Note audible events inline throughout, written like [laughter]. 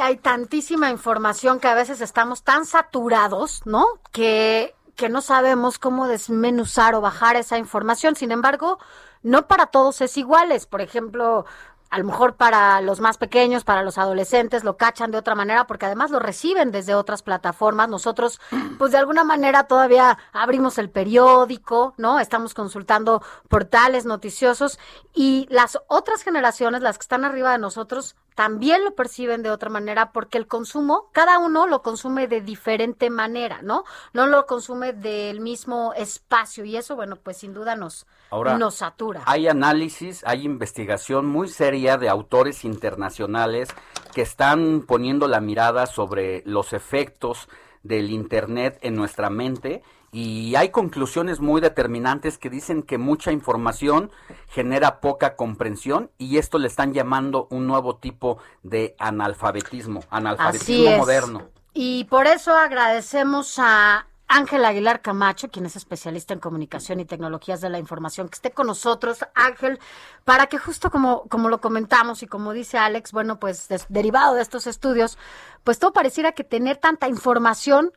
Hay tantísima información que a veces estamos tan saturados, ¿no? Que que no sabemos cómo desmenuzar o bajar esa información. Sin embargo, no para todos es iguales. Por ejemplo, a lo mejor para los más pequeños, para los adolescentes, lo cachan de otra manera porque además lo reciben desde otras plataformas. Nosotros, pues de alguna manera todavía abrimos el periódico, ¿no? Estamos consultando portales noticiosos y las otras generaciones, las que están arriba de nosotros, también lo perciben de otra manera porque el consumo, cada uno lo consume de diferente manera, ¿no? No lo consume del mismo espacio y eso, bueno, pues sin duda nos, Ahora, nos satura. Hay análisis, hay investigación muy seria de autores internacionales que están poniendo la mirada sobre los efectos del Internet en nuestra mente y hay conclusiones muy determinantes que dicen que mucha información genera poca comprensión y esto le están llamando un nuevo tipo de analfabetismo, analfabetismo Así es. moderno. Y por eso agradecemos a Ángel Aguilar Camacho, quien es especialista en comunicación y tecnologías de la información, que esté con nosotros, Ángel, para que justo como, como lo comentamos y como dice Alex, bueno, pues derivado de estos estudios, pues todo pareciera que tener tanta información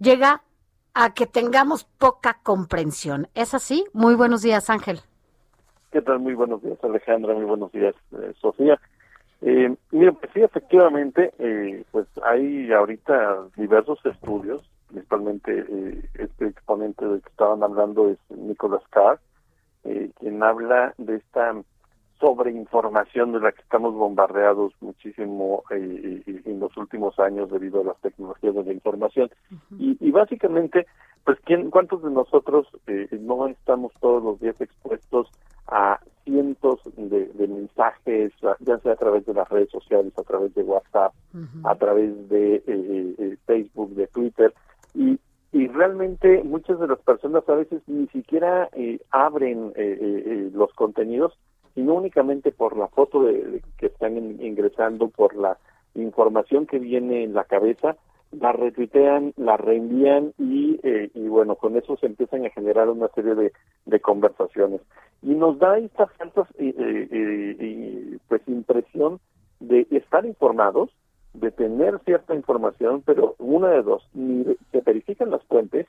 llega a que tengamos poca comprensión. ¿Es así? Muy buenos días, Ángel. ¿Qué tal? Muy buenos días, Alejandra. Muy buenos días, eh, Sofía. Eh, mira, pues sí, efectivamente, eh, pues hay ahorita diversos estudios, principalmente eh, este exponente del que estaban hablando es Nicholas Carr, eh, quien habla de esta sobreinformación de la que estamos bombardeados muchísimo eh, en los últimos años debido a las tecnologías de la información. y, y básicamente, pues, ¿quién, ¿cuántos de nosotros eh, no estamos todos los días expuestos a cientos de, de mensajes, ya sea a través de las redes sociales, a través de WhatsApp, a través de eh, eh, Facebook, de Twitter, realmente muchas de las personas a veces ni siquiera eh, abren eh, eh, eh, los contenidos, sino únicamente por la foto de, que están in- ingresando, por la información que viene en la cabeza, la retuitean, la reenvían y, eh, y bueno, con eso se empiezan a generar una serie de, de conversaciones. Y nos da esta eh, eh, pues impresión de estar informados, de tener cierta información, pero una de dos, ni se verifican las fuentes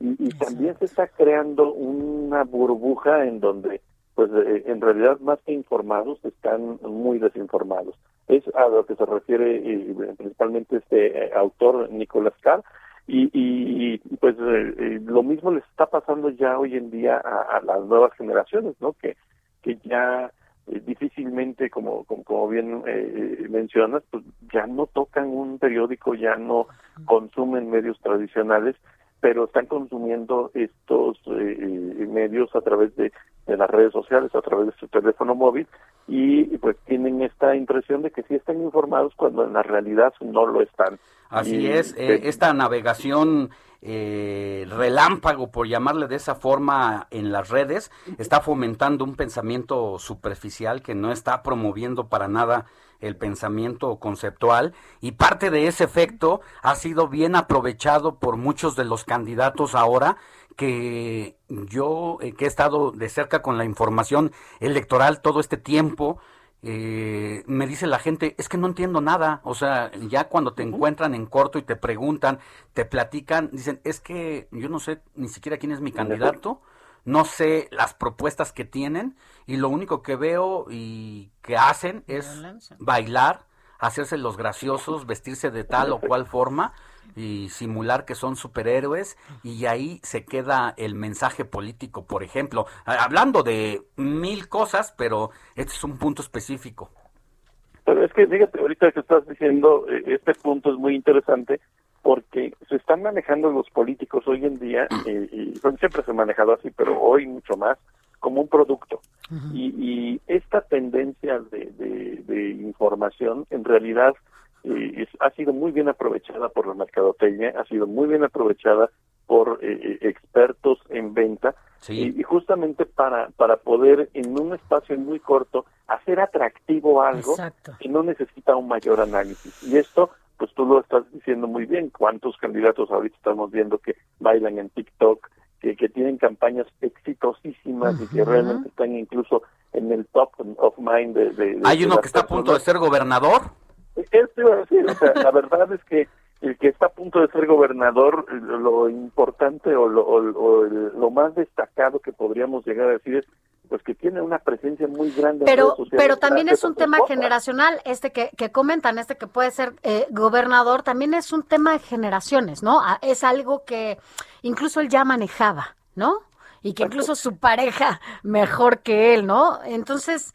y, y también se está creando una burbuja en donde pues eh, en realidad más que informados están muy desinformados. Es a lo que se refiere eh, principalmente este eh, autor Nicolás Carr y, y pues eh, lo mismo les está pasando ya hoy en día a, a las nuevas generaciones, ¿no? Que que ya eh, difícilmente, como, como, como bien eh, mencionas, pues ya no tocan un periódico, ya no consumen medios tradicionales, pero están consumiendo estos eh, eh, medios a través de, de las redes sociales, a través de su teléfono móvil, y pues tienen esta impresión de que sí están informados cuando en la realidad no lo están. Así Y, es, eh, eh, esta navegación eh, relámpago, por llamarle de esa forma, en las redes, está fomentando un pensamiento superficial que no está promoviendo para nada el pensamiento conceptual y parte de ese efecto ha sido bien aprovechado por muchos de los candidatos ahora que yo eh, que he estado de cerca con la información electoral todo este tiempo eh, me dice la gente, es que no entiendo nada. O sea, ya cuando te encuentran en corto y te preguntan, te platican, dicen, es que yo no sé ni siquiera quién es mi candidato, no sé las propuestas que tienen y lo único que veo y que hacen es bailar, hacerse los graciosos, vestirse de tal o cual forma y simular que son superhéroes y ahí se queda el mensaje político, por ejemplo, hablando de mil cosas, pero este es un punto específico. Pero es que fíjate, ahorita que estás diciendo, eh, este punto es muy interesante porque se están manejando los políticos hoy en día, [clears throat] eh, y bueno, siempre se ha manejado así, pero hoy mucho más, como un producto. y, y esta tendencia de, de, de información en realidad eh, ha sido muy bien aprovechada por la mercadotecnia, ha sido muy bien aprovechada por eh, eh, expertos en venta. Y, justamente para para poder en un espacio muy corto hacer atractivo algo que no necesita un mayor análisis. Y esto pues tú lo estás diciendo muy bien. Cuántos candidatos ahorita estamos viendo que bailan en TikTok que, que tienen campañas exitosísimas y que realmente están incluso en el top of mind de, hay uno que está a punto de ser gobernador. Esto iba a decir, o sea, la verdad es que el que está a punto de ser gobernador, lo importante o lo, más destacado que podríamos llegar a decir es pues que tiene una presencia muy grande pero pero también es un tema generacional este que, que comentan este que puede ser eh, gobernador también es un tema de generaciones no ah, es algo que incluso él ya manejaba no y que incluso su pareja [laughs] mejor que él no entonces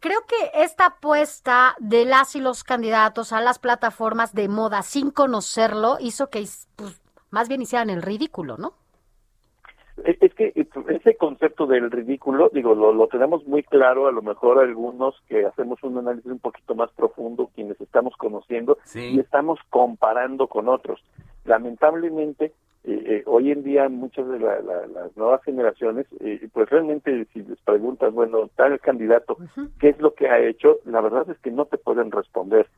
Creo que esta apuesta de las y los candidatos a las plataformas de moda sin conocerlo hizo que pues, más bien hicieran el ridículo, ¿no? Ese concepto del ridículo, digo, lo, tenemos muy claro, a lo mejor algunos que hacemos un análisis un poquito más profundo, quienes estamos conociendo y estamos comparando con otros. Lamentablemente, eh, eh, hoy en día muchas de las nuevas generaciones, eh, pues realmente si les preguntas, bueno, tal candidato, ¿qué es lo que ha hecho? La verdad es que no te pueden responder,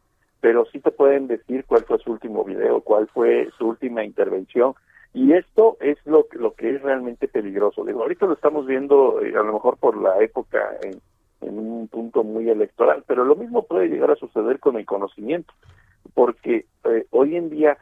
pero sí te pueden decir cuál fue su último video, cuál fue su última intervención. Y esto es lo, lo que es realmente peligroso. Digo, ahorita lo estamos viendo a lo mejor por la época en, un punto muy electoral, pero lo mismo puede llegar a suceder con el conocimiento, porque hoy en día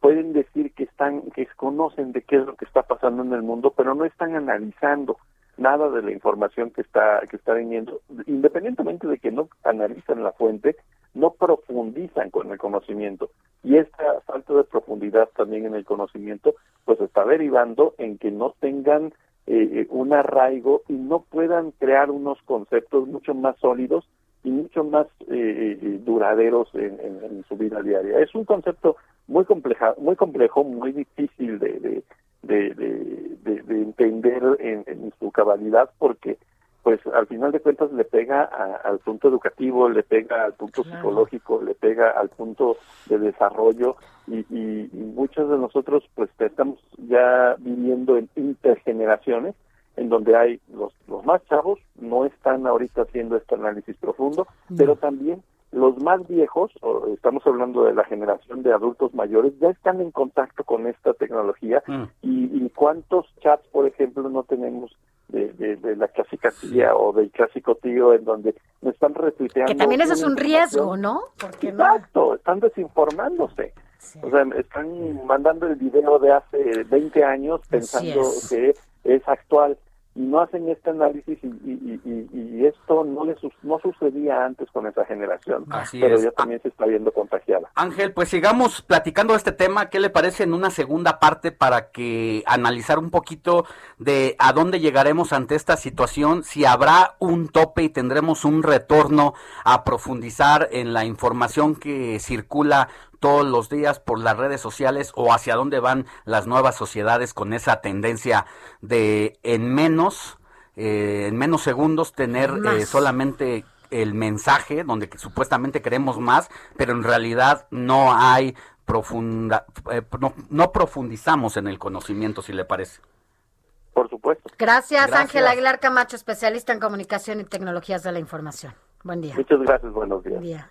pueden decir que están que conocen de qué es lo que está pasando en el mundo pero no están analizando nada de la información que está que está viniendo independientemente de que no analizan la fuente no profundizan con el conocimiento y esta falta de profundidad también en el conocimiento pues está derivando en que no tengan eh, un arraigo y no puedan crear unos conceptos mucho más sólidos y mucho más eh, eh, duraderos en, su vida diaria. Es un concepto muy compleja, muy complejo, muy difícil de, de, de, entender en, su cabalidad porque pues al final de cuentas le pega al punto educativo, le pega al punto psicológico, le pega al punto de desarrollo y, y, y, muchos de nosotros pues estamos ya viviendo en intergeneraciones en donde hay los, los más chavos no están ahorita haciendo este análisis profundo, pero también los más viejos, estamos hablando de la generación de adultos mayores, ya están en contacto con esta tecnología mm. y, cuántos chats, por ejemplo, no tenemos de, de, la clásica tía o del clásico tío en donde me están retuiteando. Que también eso es un riesgo, ¿no? Exacto, están desinformándose. O sea, están mandando el video de hace 20 años pensando que es actual y no hacen este análisis y, esto no le no sucedía antes con esa generación, pero ya también se está viendo contagiada. Ángel, pues sigamos platicando este tema, ¿qué le parece en una segunda parte para que analizar un poquito de a dónde llegaremos ante esta situación, si habrá un tope y tendremos un retorno a profundizar en la información que circula todos los días por las redes sociales o hacia dónde van las nuevas sociedades con esa tendencia de en menos, eh, en menos segundos tener eh, solamente el mensaje donde supuestamente queremos más, pero en realidad no hay profunda, eh, no, profundizamos en el conocimiento, si le parece. Por supuesto. Gracias, Ángel Aguilar Camacho, especialista en comunicación y tecnologías de la información. Buen día. Muchas gracias, buenos días. Buen día.